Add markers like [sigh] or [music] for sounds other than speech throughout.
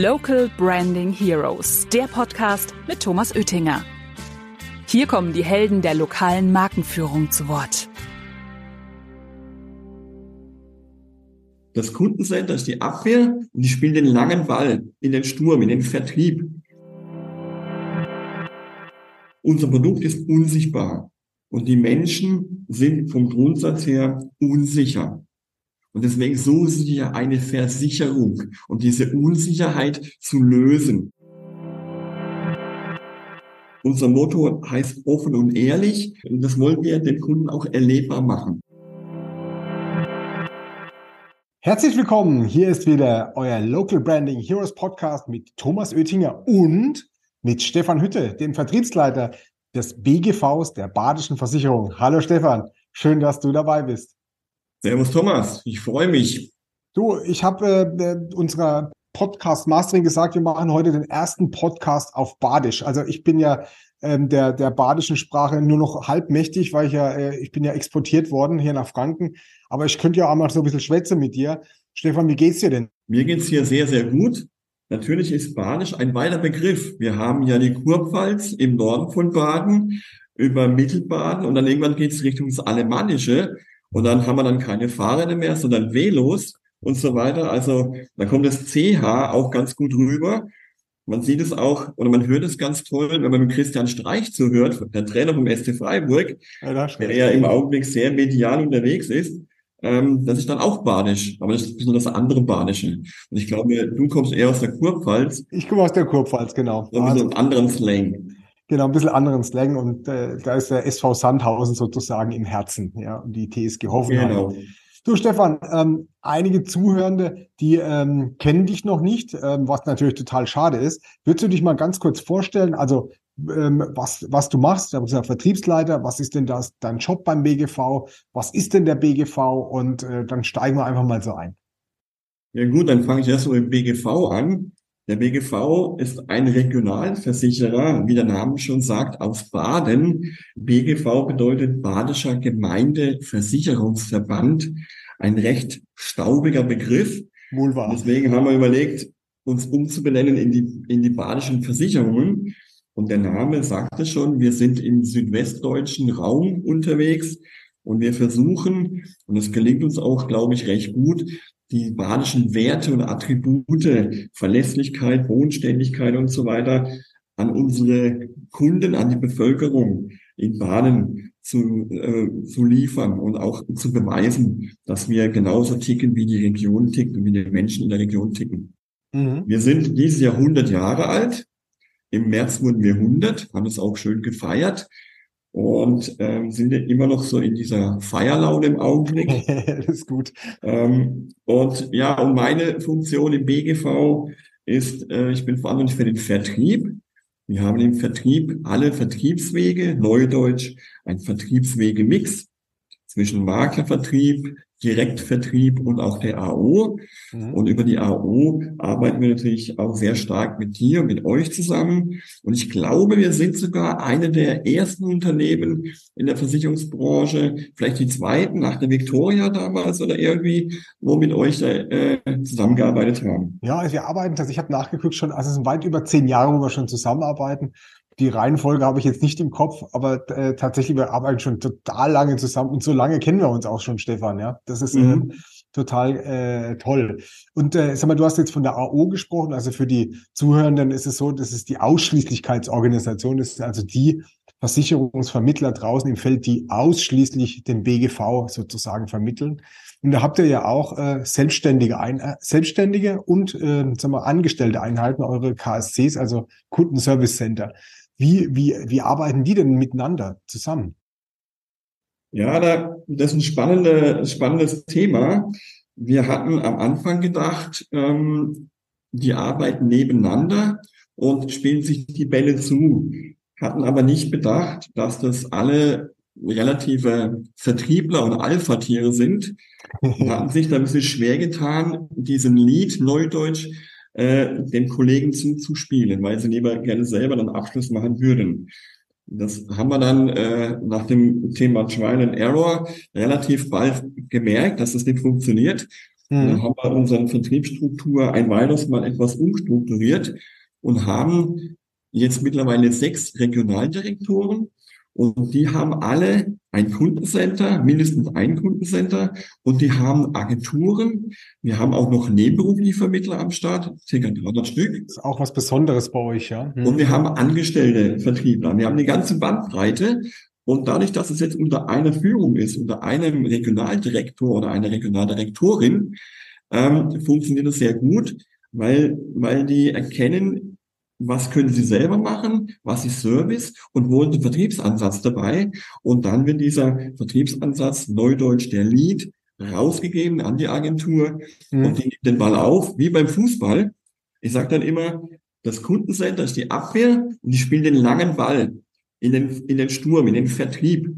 Local Branding Heroes, der Podcast mit Thomas Oettinger. Hier kommen die Helden der lokalen Markenführung zu Wort. Das Kundencenter ist die Abwehr und die spielen den langen Ball in den Sturm, in den Vertrieb. Unser Produkt ist unsichtbar und die Menschen sind vom Grundsatz her unsicher. Und deswegen suchen sie ja eine Versicherung, um diese Unsicherheit zu lösen. Unser Motto heißt offen und ehrlich. Und das wollen wir den Kunden auch erlebbar machen. Herzlich willkommen. Hier ist wieder euer Local Branding Heroes Podcast mit Thomas Oettinger und mit Stefan Hütte, dem Vertriebsleiter des BGVs der Badischen Versicherung. Hallo Stefan, schön, dass du dabei bist. Servus Thomas, ich freue mich. Du, ich habe äh, unserer Podcast Mastering gesagt, wir machen heute den ersten Podcast auf Badisch. Also ich bin ja ähm, der, der badischen Sprache nur noch halbmächtig, weil ich ja, äh, ich bin ja exportiert worden hier nach Franken. Aber ich könnte ja auch mal so ein bisschen schwätzen mit dir. Stefan, wie geht's dir denn? Mir geht's hier sehr, sehr gut. Natürlich ist Badisch ein weiter Begriff. Wir haben ja die Kurpfalz im Norden von Baden über Mittelbaden und dann irgendwann geht's Richtung das Alemannische. Und dann haben wir dann keine Fahrräder mehr, sondern Velos und so weiter. Also da kommt das CH auch ganz gut rüber. Man sieht es auch oder man hört es ganz toll, wenn man mit Christian Streich zuhört, der Trainer vom SC Freiburg, ja, der ja im Augenblick sehr medial unterwegs ist. Ähm, das ist dann auch Badisch, aber das ist ein bisschen das andere Badische. Und ich glaube, du kommst eher aus der Kurpfalz. Ich komme aus der Kurpfalz, genau. So ein bisschen also, anderen Slang. Genau, ein bisschen anderen Slang und äh, da ist der SV Sandhausen sozusagen im Herzen, ja, und die TSG Hoffenheim. Genau. Du Stefan, ähm, einige Zuhörende, die ähm, kennen dich noch nicht, ähm, was natürlich total schade ist. Würdest du dich mal ganz kurz vorstellen, also ähm, was, was du machst, du bist ja Vertriebsleiter, was ist denn das, dein Job beim BGV, was ist denn der BGV und äh, dann steigen wir einfach mal so ein. Ja gut, dann fange ich erst mal mit dem BGV an. Der BGV ist ein Regionalversicherer, wie der Name schon sagt, aus Baden. BGV bedeutet Badischer Gemeindeversicherungsverband. Ein recht staubiger Begriff. Wohl wahr. Deswegen haben wir überlegt, uns umzubenennen in die, in die badischen Versicherungen. Und der Name sagt es schon, wir sind im südwestdeutschen Raum unterwegs und wir versuchen, und es gelingt uns auch, glaube ich, recht gut, die badischen Werte und Attribute, Verlässlichkeit, Bodenständigkeit und so weiter an unsere Kunden, an die Bevölkerung in Baden zu, äh, zu liefern und auch zu beweisen, dass wir genauso ticken, wie die Region tickt und wie die Menschen in der Region ticken. Mhm. Wir sind dieses Jahr 100 Jahre alt. Im März wurden wir 100, haben es auch schön gefeiert und ähm, sind immer noch so in dieser Feierlaune im Augenblick. [laughs] das ist gut. Ähm, und ja, und meine Funktion im BGV ist, äh, ich bin verantwortlich für den Vertrieb. Wir haben im Vertrieb alle Vertriebswege, Neudeutsch, ein Vertriebswege-Mix zwischen Maklervertrieb, Direktvertrieb und auch der AO. Mhm. Und über die AO arbeiten wir natürlich auch sehr stark mit dir, mit euch zusammen. Und ich glaube, wir sind sogar eine der ersten Unternehmen in der Versicherungsbranche, vielleicht die zweiten nach der Victoria damals oder irgendwie, wo mit euch äh, zusammengearbeitet haben. Ja, also wir arbeiten, also ich habe nachgeguckt schon, also es sind weit über zehn Jahre, wo wir schon zusammenarbeiten. Die Reihenfolge habe ich jetzt nicht im Kopf, aber äh, tatsächlich, wir arbeiten schon total lange zusammen und so lange kennen wir uns auch schon, Stefan, ja. Das ist mhm. äh, total äh, toll. Und äh, sag mal, du hast jetzt von der AO gesprochen, also für die Zuhörenden ist es so, das ist die Ausschließlichkeitsorganisation, das ist also die Versicherungsvermittler draußen im Feld, die ausschließlich den BGV sozusagen vermitteln. Und da habt ihr ja auch äh, selbstständige, Ein äh, selbstständige und äh, sagen wir, angestellte Einheiten, eure KSCs, also Kundenservice Center. Wie, wie, wie arbeiten die denn miteinander zusammen? Ja, da, das ist ein spannende, spannendes Thema. Wir hatten am Anfang gedacht, ähm, die arbeiten nebeneinander und spielen sich die Bälle zu, hatten aber nicht bedacht, dass das alle relative Vertriebler und Alpha-Tiere sind, [laughs] hatten sich da ein bisschen schwer getan, diesen Lied Neudeutsch äh, den Kollegen zuzuspielen, weil sie lieber gerne selber dann Abschluss machen würden. Das haben wir dann äh, nach dem Thema Trial and Error relativ bald gemerkt, dass das nicht funktioniert Mhm. Dann haben wir unsere Vertriebsstruktur ein weiteres Mal etwas umstrukturiert und haben jetzt mittlerweile sechs Regionaldirektoren und die haben alle ein Kundencenter, mindestens ein Kundencenter und die haben Agenturen. Wir haben auch noch nebenberufliche Vermittler am Start, circa 300 Stück. Das ist auch was Besonderes bei euch, ja. Hm. Und wir haben angestellte Vertriebler. Wir haben die ganze Bandbreite. Und dadurch, dass es jetzt unter einer Führung ist, unter einem Regionaldirektor oder einer Regionaldirektorin, ähm, funktioniert das sehr gut, weil, weil die erkennen, was können Sie selber machen, was ist Service und wo ist der Vertriebsansatz dabei. Und dann wird dieser Vertriebsansatz, Neudeutsch der Lead, rausgegeben an die Agentur mhm. und die nimmt den Ball auf, wie beim Fußball. Ich sage dann immer, das Kundencenter ist die Abwehr und die spielen den langen Ball in den, in den Sturm, in den Vertrieb.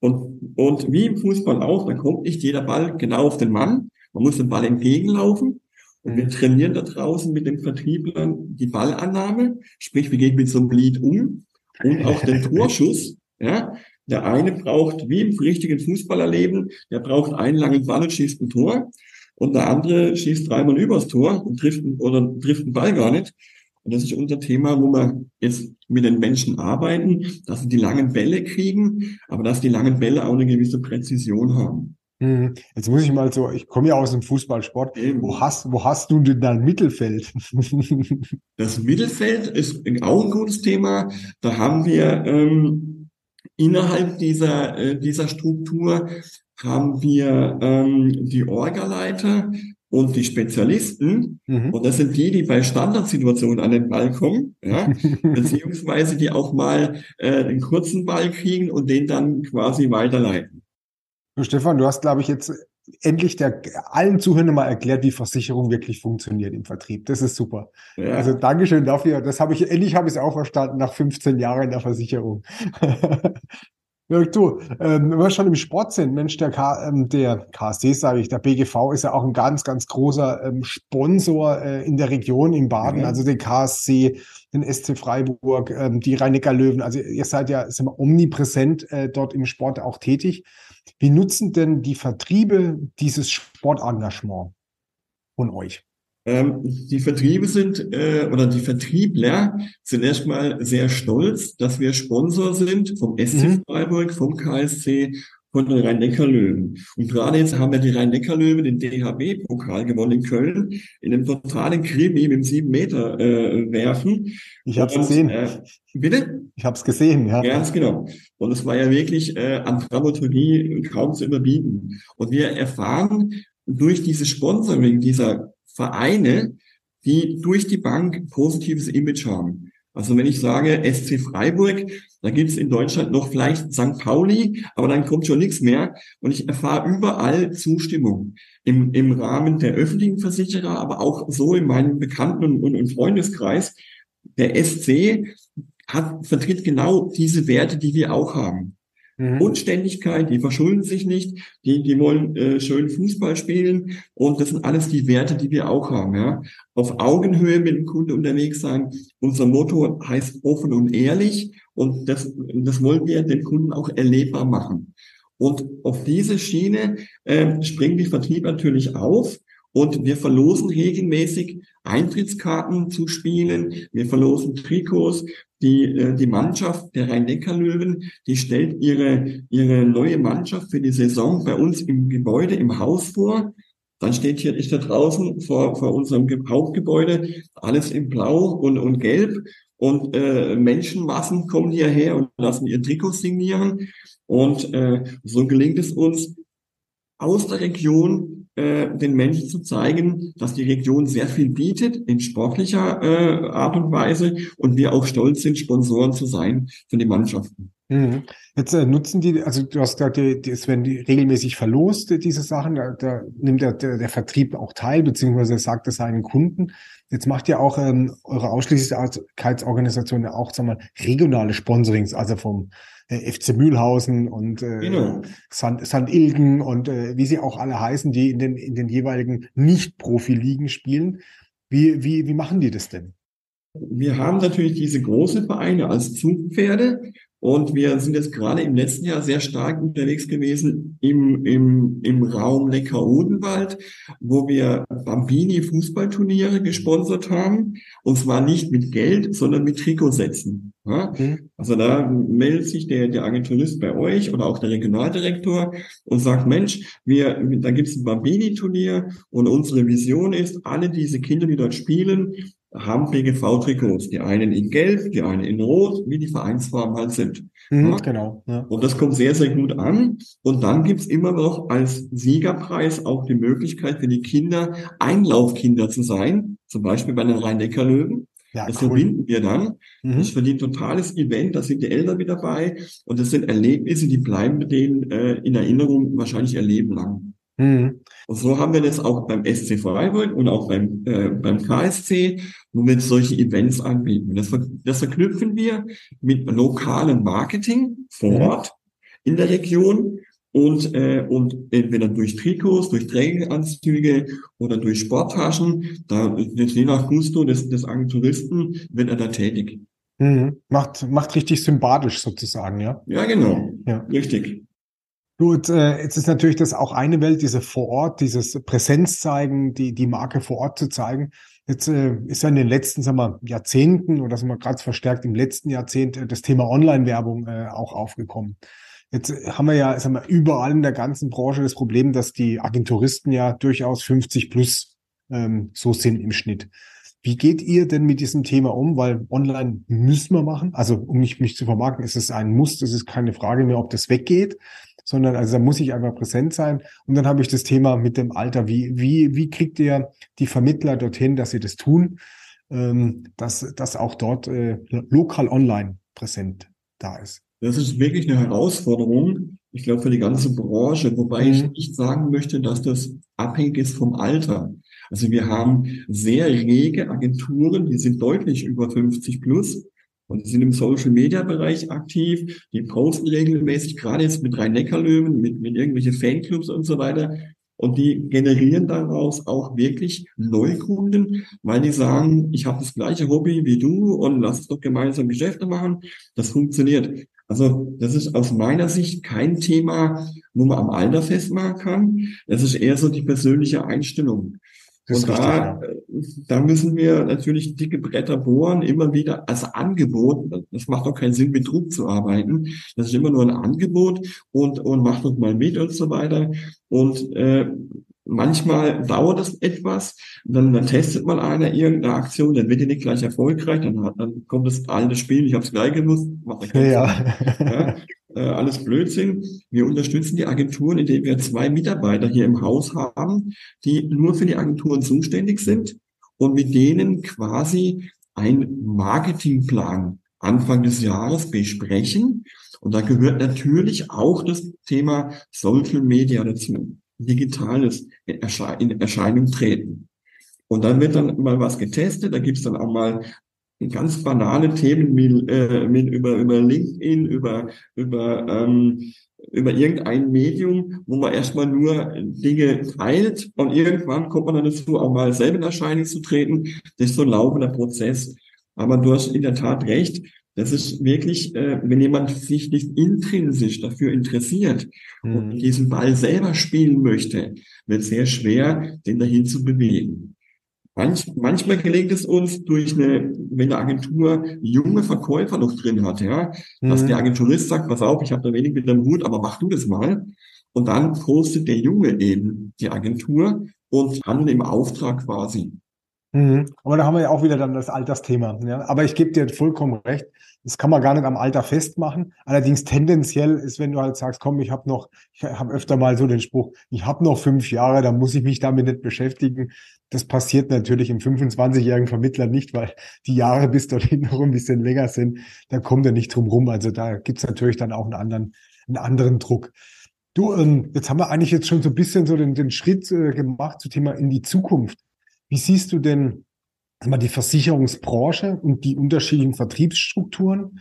Und, und wie im Fußball auch, da kommt nicht jeder Ball genau auf den Mann. Man muss den Ball entgegenlaufen und wir trainieren da draußen mit den Vertrieblern die Ballannahme, sprich, wir gehen mit so einem Lead um und auch den [laughs] Torschuss. Ja, der eine braucht, wie im richtigen Fußballerleben, der braucht einen langen Ball und schießt ein Tor. Und der andere schießt dreimal übers Tor und trifft, oder trifft den Ball gar nicht. Und das ist unser Thema, wo wir jetzt mit den Menschen arbeiten, dass sie die langen Bälle kriegen, aber dass die langen Bälle auch eine gewisse Präzision haben. Mhm. Jetzt muss ich mal so, ich komme ja aus dem Fußballsport. Wo hast, wo hast du denn dein Mittelfeld? [laughs] Das Mittelfeld ist auch ein gutes Thema. Da haben wir ähm, innerhalb dieser, äh, dieser Struktur haben wir ähm, die Orgaleiter und die Spezialisten. Mhm. Und das sind die, die bei Standardsituationen an den Ball kommen, ja, [laughs] beziehungsweise die auch mal äh, einen kurzen Ball kriegen und den dann quasi weiterleiten. Stefan, du hast, glaube ich, jetzt endlich der, allen Zuhörern mal erklärt, wie Versicherung wirklich funktioniert im Vertrieb. Das ist super. Ja. Also Dankeschön dafür. Das habe ich, endlich habe ich es auch verstanden nach 15 Jahren der Versicherung. [laughs] Du, ähm, wenn wir schon im Sport sind, Mensch, der, K, ähm, der KSC, sage ich, der BGV ist ja auch ein ganz, ganz großer ähm, Sponsor äh, in der Region in Baden, mhm. also den KSC, den SC Freiburg, ähm, die rhein löwen Also ihr seid ja sind wir, omnipräsent äh, dort im Sport auch tätig. Wie nutzen denn die Vertriebe dieses Sportengagement von euch? Ähm, die Vertriebe sind äh, oder die Vertriebler sind erstmal sehr stolz, dass wir Sponsor sind vom SC mhm. Freiburg, vom KSC, von den Rhein-Neckar-Löwen. Und gerade jetzt haben wir die Rhein-Neckar-Löwen den DHB-Pokal gewonnen in Köln, in einem totalen Krimi mit dem sieben Meter äh, werfen. Ich habe es gesehen. Äh, bitte? Ich habe es gesehen, ja. Ganz genau. Und es war ja wirklich äh, an Dramaturgie kaum zu überbieten. Und wir erfahren durch dieses Sponsoring dieser Vereine, die durch die Bank positives Image haben. Also wenn ich sage SC Freiburg, da gibt es in Deutschland noch vielleicht St. Pauli, aber dann kommt schon nichts mehr. Und ich erfahre überall Zustimmung im, im Rahmen der öffentlichen Versicherer, aber auch so in meinem Bekannten- und, und Freundeskreis. Der SC hat, vertritt genau diese Werte, die wir auch haben. Mhm. Unständigkeit, die verschulden sich nicht, die, die wollen äh, schön Fußball spielen und das sind alles die Werte, die wir auch haben. Ja? Auf Augenhöhe mit dem Kunde unterwegs sein. Unser Motto heißt offen und ehrlich und das, das wollen wir den Kunden auch erlebbar machen. Und auf diese Schiene äh, springen die Vertrieb natürlich auf und wir verlosen regelmäßig Eintrittskarten zu Spielen. Wir verlosen Trikots. Die, äh, die Mannschaft der Rhein-Neckar-Löwen, die stellt ihre, ihre neue Mannschaft für die Saison bei uns im Gebäude, im Haus vor. Dann steht hier, ich da draußen vor, vor unserem Hauptgebäude, alles in Blau und, und Gelb. Und äh, Menschenmassen kommen hierher und lassen ihr Trikot signieren. Und äh, so gelingt es uns, aus der Region äh, den Menschen zu zeigen, dass die Region sehr viel bietet in sportlicher äh, Art und Weise und wir auch stolz sind, Sponsoren zu sein für die Mannschaften. Mhm. Jetzt äh, nutzen die, also du hast gesagt, es werden die regelmäßig verlost, diese Sachen, da, da nimmt der, der, der Vertrieb auch teil, beziehungsweise sagt es seinen Kunden. Jetzt macht ja auch ähm, eure Ausschließlichkeitsorganisation ja auch, sagen wir mal, regionale Sponsorings, also vom äh, FC Mühlhausen und äh, genau. St. St. Ilgen und äh, wie sie auch alle heißen, die in den, in den jeweiligen Nicht-Profi-Ligen spielen. Wie, wie, wie machen die das denn? Wir haben natürlich diese großen Vereine als Zugpferde Und wir sind jetzt gerade im letzten Jahr sehr stark unterwegs gewesen im, im, im Raum Neckar-Odenwald, wo wir Bambini-Fußballturniere gesponsert haben. Und zwar nicht mit Geld, sondern mit Trikotsätzen. Ja? Mhm. Also da meldet sich der, der Agenturist bei euch oder auch der Regionaldirektor und sagt, Mensch, wir, da gibt es ein Bambini-Turnier und unsere Vision ist, alle diese Kinder, die dort spielen, haben BGV-Trikots. Die einen in Gelb, die einen in Rot, wie die Vereinsfarben halt sind. Mhm, ja? Genau. Ja. Und das kommt sehr, sehr gut an. Und dann gibt's immer noch als Siegerpreis auch die Möglichkeit für die Kinder, Einlaufkinder zu sein. Zum Beispiel bei den Rhein-Neckar-Löwen. Ja, das cool. verbinden wir dann. Mhm. Das wird ein totales Event, da sind die Eltern mit dabei. Und das sind Erlebnisse, die bleiben mit denen äh, in Erinnerung wahrscheinlich ihr Leben lang. Mhm. Und so haben wir das auch beim SC Freiburg und auch beim, äh, beim KSC, wo wir solche Events anbieten. Das, das verknüpfen wir mit lokalem Marketing vor. Ort in der Region und, äh, und entweder durch Trikots, durch Trägeranzüge oder durch Sporttaschen, da je nach Gusto des, des Agenturisten wird er da tätig. Mhm. Macht, macht richtig sympathisch sozusagen, ja? Ja, genau. Ja. Richtig. Gut, äh, jetzt ist natürlich das auch eine Welt, diese vor Ort, dieses Präsenz zeigen, die, die Marke vor Ort zu zeigen. Jetzt äh, ist ja in den letzten sagen wir, Jahrzehnten oder sagen wir gerade verstärkt im letzten Jahrzehnt äh, das Thema Online-Werbung äh, auch aufgekommen. Jetzt äh, haben wir ja sagen wir, überall in der ganzen Branche das Problem, dass die Agenturisten ja durchaus 50 plus ähm, so sind im Schnitt. Wie geht ihr denn mit diesem Thema um? Weil online müssen wir machen. Also um mich, mich zu vermarkten, ist es ein Muss. Das ist keine Frage mehr, ob das weggeht sondern also da muss ich einfach präsent sein. Und dann habe ich das Thema mit dem Alter. Wie, wie, wie kriegt ihr die Vermittler dorthin, dass sie das tun, ähm, dass, dass auch dort äh, lokal online präsent da ist? Das ist wirklich eine Herausforderung, ich glaube, für die ganze Branche, wobei mhm. ich nicht sagen möchte, dass das abhängig ist vom Alter. Also wir haben sehr rege Agenturen, die sind deutlich über 50 plus. Und sind im Social Media Bereich aktiv. Die posten regelmäßig, gerade jetzt mit Rhein-Neckar-Löwen, mit, mit irgendwelchen Fanclubs und so weiter. Und die generieren daraus auch wirklich Neukunden, weil die sagen, ich habe das gleiche Hobby wie du und lass uns doch gemeinsam Geschäfte machen. Das funktioniert. Also das ist aus meiner Sicht kein Thema, wo man am Alter festmachen kann. Das ist eher so die persönliche Einstellung. Und da, da müssen wir natürlich dicke Bretter bohren, immer wieder als Angebot. Das macht doch keinen Sinn, mit Druck zu arbeiten. Das ist immer nur ein Angebot und, und macht doch mal mit und so weiter. Und äh, Manchmal dauert es etwas, dann, dann testet mal einer irgendeine Aktion, dann wird die nicht gleich erfolgreich, dann, hat, dann kommt das alte Spiel, ich habe es gleich gewusst, macht ja, [laughs] ja. Äh, alles Blödsinn. Wir unterstützen die Agenturen, indem wir zwei Mitarbeiter hier im Haus haben, die nur für die Agenturen zuständig sind und mit denen quasi ein Marketingplan Anfang des Jahres besprechen. Und da gehört natürlich auch das Thema Social Media dazu. Digitales in Erscheinung treten. Und dann wird dann mal was getestet, da gibt es dann auch mal ganz banale Themen mit, äh, mit über, über LinkedIn, über, über, ähm, über irgendein Medium, wo man erstmal nur Dinge teilt und irgendwann kommt man dann dazu, auch mal selber in Erscheinung zu treten. Das ist so ein laufender Prozess. Aber du hast in der Tat recht. Das ist wirklich, äh, wenn jemand sich nicht intrinsisch dafür interessiert mhm. und diesen Ball selber spielen möchte, wird sehr schwer, den dahin zu bewegen. Manch, manchmal gelingt es uns durch eine, wenn eine Agentur junge Verkäufer noch drin hat, ja, mhm. dass der Agenturist sagt, pass auf, ich habe da wenig mit dem Hut, aber mach du das mal. Und dann postet der Junge eben die Agentur und handelt im Auftrag quasi. Mhm. Aber da haben wir ja auch wieder dann das Altersthema. Ja? Aber ich gebe dir vollkommen recht. Das kann man gar nicht am Alter festmachen. Allerdings tendenziell ist, wenn du halt sagst, komm, ich habe noch, ich habe öfter mal so den Spruch, ich habe noch fünf Jahre, da muss ich mich damit nicht beschäftigen. Das passiert natürlich im 25-jährigen Vermittler nicht, weil die Jahre bis dorthin noch ein bisschen länger sind. Da kommt er nicht drum rum. Also da gibt's natürlich dann auch einen anderen, einen anderen Druck. Du, ähm, jetzt haben wir eigentlich jetzt schon so ein bisschen so den, den Schritt äh, gemacht zu Thema in die Zukunft. Wie siehst du denn mal die Versicherungsbranche und die unterschiedlichen Vertriebsstrukturen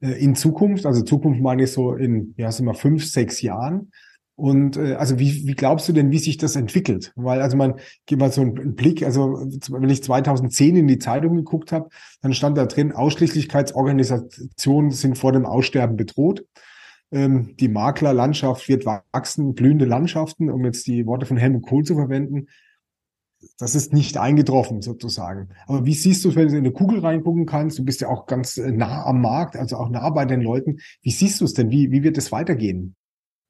äh, in Zukunft? Also Zukunft meine ich so in, ja, sind wir fünf, sechs Jahren. Und äh, also wie, wie glaubst du denn, wie sich das entwickelt? Weil also man geht mal so einen Blick, also wenn ich 2010 in die Zeitung geguckt habe, dann stand da drin, Ausschließlichkeitsorganisationen sind vor dem Aussterben bedroht. Ähm, die Maklerlandschaft wird wachsen, blühende Landschaften, um jetzt die Worte von Helmut Kohl zu verwenden. Das ist nicht eingetroffen sozusagen. Aber wie siehst du, wenn du in eine Kugel reingucken kannst? Du bist ja auch ganz äh, nah am Markt, also auch nah bei den Leuten. Wie siehst du es denn? Wie, wie wird es weitergehen?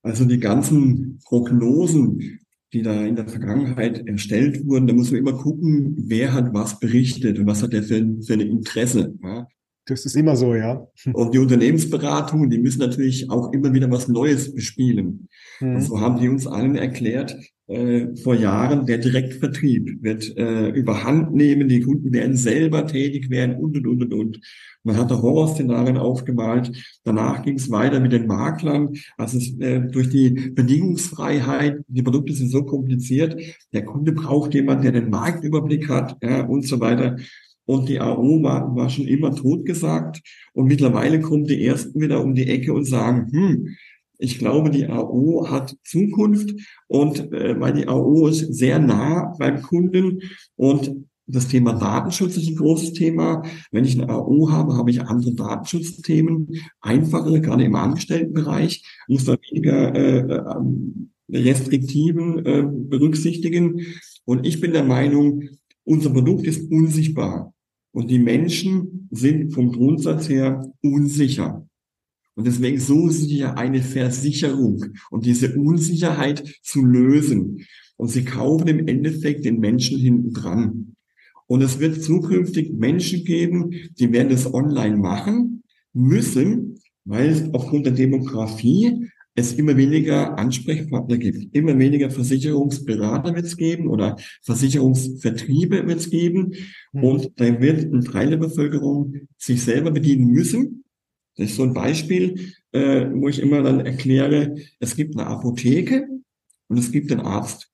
Also die ganzen Prognosen, die da in der Vergangenheit erstellt wurden, da muss man immer gucken, wer hat was berichtet und was hat der für, für ein Interesse. Ja. Das ist immer so, ja. Und die Unternehmensberatungen, die müssen natürlich auch immer wieder was Neues bespielen. Mhm. Und so haben die uns allen erklärt, äh, vor Jahren, der Direktvertrieb wird äh, überhand nehmen, die Kunden werden selber tätig werden und, und, und, und, und. Man hat da Horrorszenarien aufgemalt. Danach ging es weiter mit den Maklern. Also es, äh, durch die Bedingungsfreiheit, die Produkte sind so kompliziert, der Kunde braucht jemanden, der den Marktüberblick hat ja, und so weiter. Und die AO war, war schon immer totgesagt. Und mittlerweile kommen die Ersten wieder um die Ecke und sagen, hm, ich glaube, die AO hat Zukunft und äh, weil die AO ist sehr nah beim Kunden und das Thema Datenschutz ist ein großes Thema. Wenn ich eine AO habe, habe ich andere Datenschutzthemen, einfachere, gerade im Angestelltenbereich, muss man weniger äh, äh, Restriktiven äh, berücksichtigen. Und ich bin der Meinung, unser Produkt ist unsichtbar und die Menschen sind vom Grundsatz her unsicher. Und deswegen suchen sie ja eine Versicherung und diese Unsicherheit zu lösen. Und sie kaufen im Endeffekt den Menschen hinten dran. Und es wird zukünftig Menschen geben, die werden das online machen müssen, weil es aufgrund der Demografie es immer weniger Ansprechpartner gibt. Immer weniger Versicherungsberater wird es geben oder Versicherungsvertriebe wird es geben. Mhm. Und dann wird ein Teil der Bevölkerung sich selber bedienen müssen. Das ist so ein Beispiel, äh, wo ich immer dann erkläre, es gibt eine Apotheke und es gibt einen Arzt.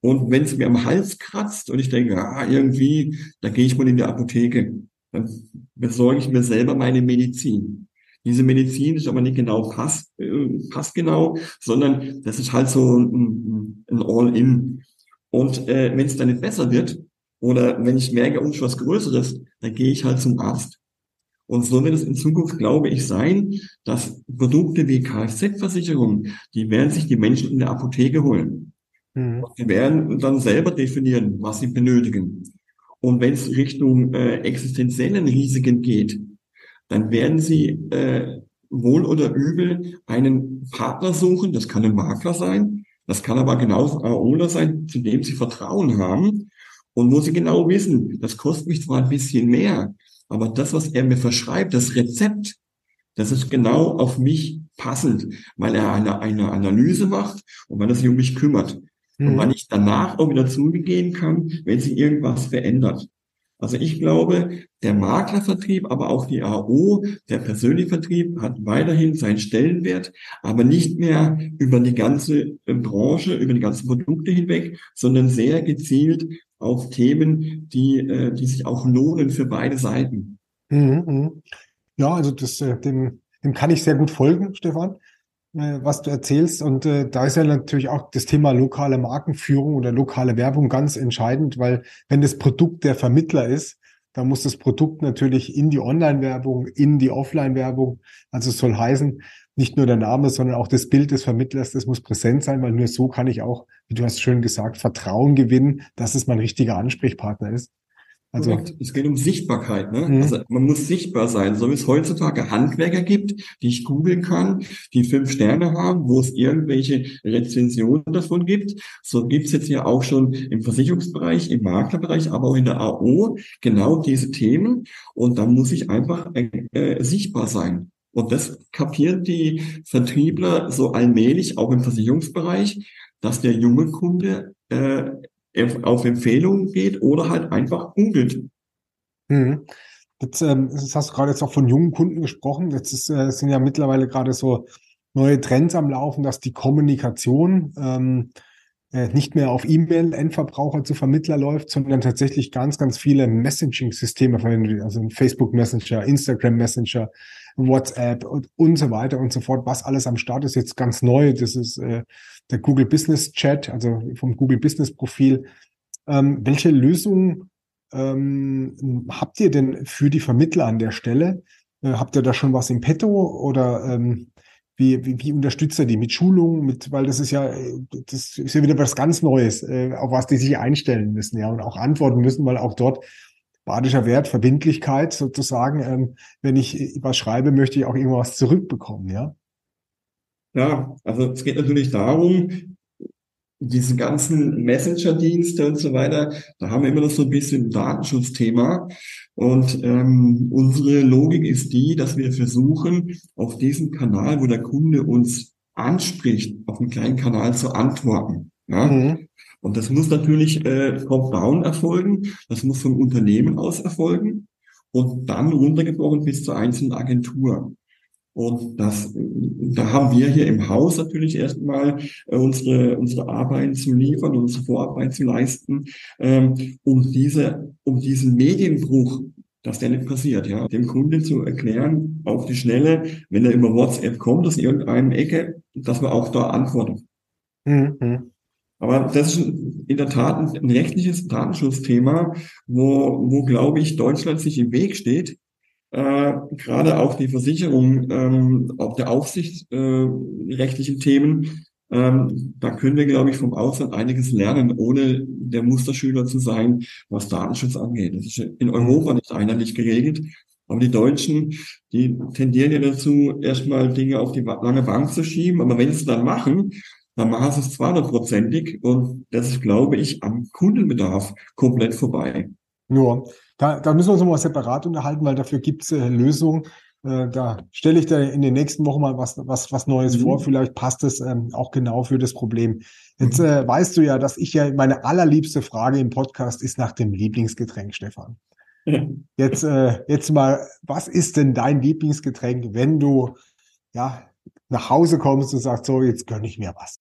Und wenn es mir am Hals kratzt und ich denke, ah, irgendwie, da gehe ich mal in die Apotheke, dann besorge ich mir selber meine Medizin. Diese Medizin ist aber nicht genau pass, äh, passgenau, sondern das ist halt so ein, ein All-In. Und äh, wenn es dann nicht besser wird oder wenn ich merke, um was Größeres, dann gehe ich halt zum Arzt. Und so wird es in Zukunft, glaube ich, sein, dass Produkte wie Kfz-Versicherung, die werden sich die Menschen in der Apotheke holen. Mhm. Die werden dann selber definieren, was sie benötigen. Und wenn es Richtung äh, existenziellen Risiken geht, dann werden sie äh, wohl oder übel einen Partner suchen. Das kann ein Makler sein, das kann aber genauso ein AOler sein, zu dem sie Vertrauen haben und wo sie genau wissen, das kostet mich zwar ein bisschen mehr, aber das, was er mir verschreibt, das Rezept, das ist genau auf mich passend, weil er eine, eine Analyse macht und weil er sich um mich kümmert. Mhm. Und weil ich danach auch wieder zugehen kann, wenn sich irgendwas verändert. Also ich glaube, der Maklervertrieb, aber auch die AO, der persönliche Vertrieb hat weiterhin seinen Stellenwert, aber nicht mehr über die ganze äh, Branche, über die ganzen Produkte hinweg, sondern sehr gezielt auf Themen, die, äh, die sich auch lohnen für beide Seiten. Mhm, mhm. Ja, also das, äh, dem, dem kann ich sehr gut folgen, Stefan, was du erzählst. Und äh, da ist ja natürlich auch das Thema lokale Markenführung oder lokale Werbung ganz entscheidend, weil wenn das Produkt der Vermittler ist, dann muss das Produkt natürlich in die Online-Werbung, in die Offline-Werbung. Also es soll heißen, nicht nur der Name, sondern auch das Bild des Vermittlers, das muss präsent sein, weil nur so kann ich auch, wie du hast schön gesagt, Vertrauen gewinnen, dass es mein richtiger Ansprechpartner ist. Also es geht um Sichtbarkeit. Ne? Mhm. Also man muss sichtbar sein, so wie es heutzutage Handwerker gibt, die ich googeln kann, die fünf Sterne haben, wo es irgendwelche Rezensionen davon gibt. So gibt es jetzt ja auch schon im Versicherungsbereich, im Maklerbereich, aber auch in der AO genau diese Themen. Und da muss ich einfach äh, sichtbar sein. Und das kapieren die Vertriebler so allmählich, auch im Versicherungsbereich, dass der junge Kunde äh, auf Empfehlungen geht oder halt einfach googelt. Mhm. Jetzt, ähm, jetzt hast du gerade jetzt auch von jungen Kunden gesprochen. Jetzt ist, äh, sind ja mittlerweile gerade so neue Trends am Laufen, dass die Kommunikation ähm, äh, nicht mehr auf E-Mail Endverbraucher zu Vermittler läuft, sondern tatsächlich ganz, ganz viele Messaging-Systeme verwendet, also Facebook Messenger, Instagram Messenger, WhatsApp und, und so weiter und so fort. Was alles am Start ist jetzt ganz neu. Das ist äh, der Google Business Chat, also vom Google Business Profil. Ähm, welche Lösungen ähm, habt ihr denn für die Vermittler an der Stelle? Äh, habt ihr da schon was im Petto oder ähm, wie, wie, wie unterstützt ihr die mit Schulungen, mit, weil das ist ja, das ist ja wieder was ganz Neues, äh, auf was die sich einstellen müssen, ja, und auch antworten müssen, weil auch dort badischer Wert, Verbindlichkeit sozusagen, ähm, wenn ich was schreibe, möchte ich auch irgendwas zurückbekommen, ja. Ja, also es geht natürlich darum, diese ganzen Messenger-Dienste und so weiter, da haben wir immer noch so ein bisschen Datenschutzthema. Und ähm, unsere Logik ist die, dass wir versuchen, auf diesem Kanal, wo der Kunde uns anspricht, auf einem kleinen Kanal zu antworten. Ja? Mhm. Und das muss natürlich äh, top-down erfolgen, das muss vom Unternehmen aus erfolgen und dann runtergebrochen bis zur einzelnen Agentur. Und das, da haben wir hier im Haus natürlich erstmal äh, unsere, unsere Arbeiten zu liefern, unsere Vorarbeit zu leisten, ähm, um diese, um diesen Medienbruch, dass der nicht passiert, ja, dem Kunde zu erklären, auf die Schnelle, wenn er über WhatsApp kommt, aus irgendeiner Ecke, dass man auch da antwortet. Mhm. Aber das ist in der Tat ein rechtliches Datenschutzthema, wo, wo glaube ich, Deutschland sich im Weg steht, äh, gerade auch die Versicherung, ähm, auch der aufsichtsrechtlichen äh, Themen, ähm, da können wir, glaube ich, vom Ausland einiges lernen, ohne der Musterschüler zu sein, was Datenschutz angeht. Das ist in Europa nicht einheitlich geregelt. Aber die Deutschen, die tendieren ja dazu, erstmal Dinge auf die lange Bank zu schieben. Aber wenn sie es dann machen, dann machen sie es 200-prozentig. Und das ist, glaube ich, am Kundenbedarf komplett vorbei. Nur, da, da müssen wir uns mal separat unterhalten, weil dafür gibt es äh, Lösungen. Äh, da stelle ich da in den nächsten Wochen mal was, was, was Neues mhm. vor. Vielleicht passt es ähm, auch genau für das Problem. Jetzt mhm. äh, weißt du ja, dass ich ja meine allerliebste Frage im Podcast ist nach dem Lieblingsgetränk, Stefan. Jetzt, äh, jetzt mal, was ist denn dein Lieblingsgetränk, wenn du ja nach Hause kommst und sagst, so, jetzt gönne ich mir was?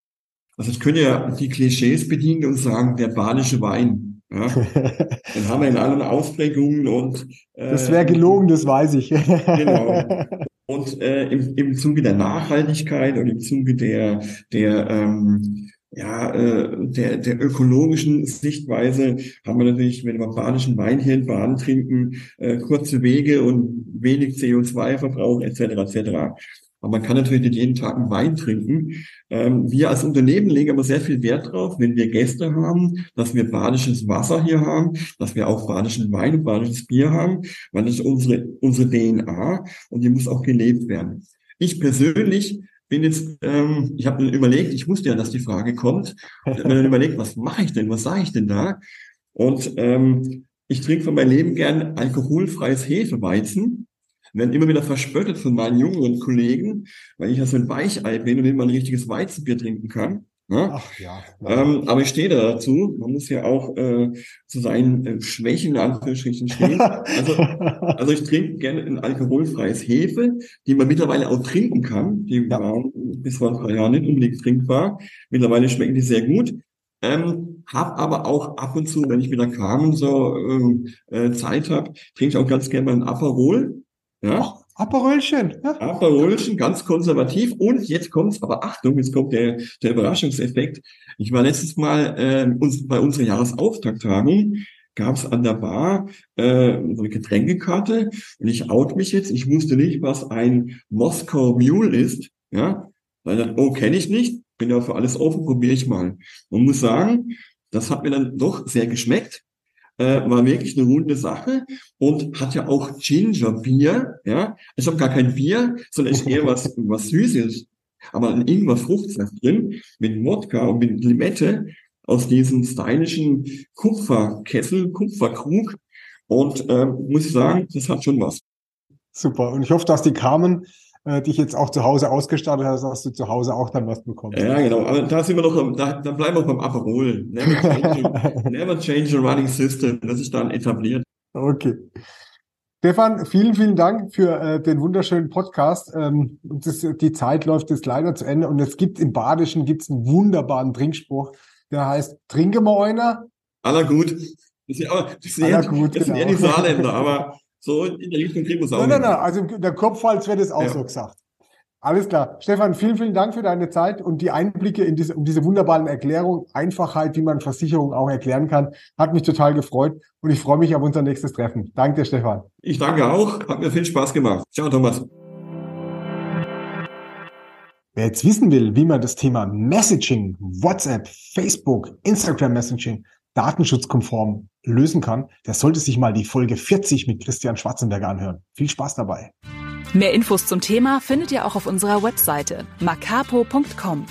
Also ich könnte ja die Klischees bedienen und sagen, der badische Wein. Ja? [laughs] Dann haben wir in allen Ausprägungen und äh, das wäre gelogen, das weiß ich. [laughs] genau. Und äh, im, im Zuge der Nachhaltigkeit und im Zuge der der ähm, ja, äh, der, der ökologischen Sichtweise haben wir natürlich, wenn wir badischen Wein hier in Baden trinken, äh, kurze Wege und wenig CO2-Verbrauch etc. etc. Aber man kann natürlich nicht jeden Tag einen Wein trinken. Ähm, wir als Unternehmen legen aber sehr viel Wert drauf, wenn wir Gäste haben, dass wir badisches Wasser hier haben, dass wir auch badischen Wein und badisches Bier haben, weil das ist unsere, unsere DNA und die muss auch gelebt werden. Ich persönlich bin jetzt, ähm, ich habe überlegt, ich wusste ja, dass die Frage kommt, und habe mir dann überlegt, was mache ich denn, was sage ich denn da? Und ähm, ich trinke von meinem Leben gern alkoholfreies Hefeweizen werden immer wieder verspöttet von meinen jüngeren Kollegen, weil ich ja so ein Weichei bin und immer ein richtiges Weizenbier trinken kann. Ne? Ach ja. Ähm, aber ich stehe da dazu. Man muss ja auch äh, zu seinen äh, Schwächen in Anführungsstrichen stehen. Also, [laughs] also ich trinke gerne ein alkoholfreies Hefe, die man mittlerweile auch trinken kann. Die ja. waren bis vor ein paar Jahren nicht unbedingt trinkbar. Mittlerweile schmecken die sehr gut. Ähm, hab aber auch ab und zu, wenn ich wieder kam, so ähm, äh, Zeit habe, trinke ich auch ganz gerne mal ein Aperol. Ja? Aperolchen. Ja. Aperolchen, ganz konservativ. Und jetzt kommt's, aber Achtung, jetzt kommt der, der Überraschungseffekt. Ich war letztes Mal äh, uns, bei unserer Jahresauftakttagung, gab es an der Bar äh, so eine Getränkekarte und ich out mich jetzt. Ich wusste nicht, was ein Moskau Mule ist. Ja, weil dann, oh, kenne ich nicht, bin ja für alles offen, probiere ich mal. Und muss sagen, das hat mir dann doch sehr geschmeckt äh, war wirklich eine runde Sache und hat ja auch Ginger-Bier, ja. Ich habe gar kein Bier, sondern ist eher was, [laughs] was Süßes. Aber ein Ingwer-Fruchtsaft drin mit Wodka und mit Limette aus diesem stylischen Kupferkessel, Kupferkrug. Und äh, muss ich sagen, das hat schon was. Super. Und ich hoffe, dass die kamen äh, dich jetzt auch zu Hause ausgestattet hast, dass du zu Hause auch dann was bekommst. Ja, genau. Aber da sind wir noch, da, da bleiben wir beim Aperol. Never change, [laughs] never change a running system. Das ist dann etabliert. Okay. Stefan, vielen, vielen Dank für äh, den wunderschönen Podcast. Ähm, das, die Zeit läuft jetzt leider zu Ende und es gibt im Badischen gibt's einen wunderbaren Trinkspruch, der heißt Trinke mal einer. Aller gut. Das sind, aber, das sind, eher, gut, das genau. sind eher die Saarländer, aber [laughs] so in der Richtung kriegen wir es auch. Nein, nein, nein, also in der Kopfhals wird es auch ja. so gesagt. Alles klar. Stefan, vielen, vielen Dank für deine Zeit und die Einblicke in diese, um diese wunderbaren Erklärungen, Einfachheit, wie man Versicherungen auch erklären kann. Hat mich total gefreut und ich freue mich auf unser nächstes Treffen. Danke dir, Stefan. Ich danke auch. Hat mir viel Spaß gemacht. Ciao, Thomas. Wer jetzt wissen will, wie man das Thema Messaging, WhatsApp, Facebook, Instagram Messaging datenschutzkonform lösen kann, der sollte sich mal die Folge 40 mit Christian Schwarzenberger anhören. Viel Spaß dabei. Mehr Infos zum Thema findet ihr auch auf unserer Webseite macapo.com.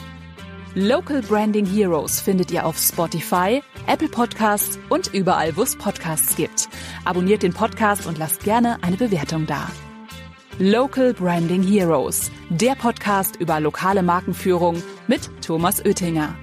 Local Branding Heroes findet ihr auf Spotify, Apple Podcasts und überall, wo es Podcasts gibt. Abonniert den Podcast und lasst gerne eine Bewertung da. Local Branding Heroes, der Podcast über lokale Markenführung mit Thomas Oettinger.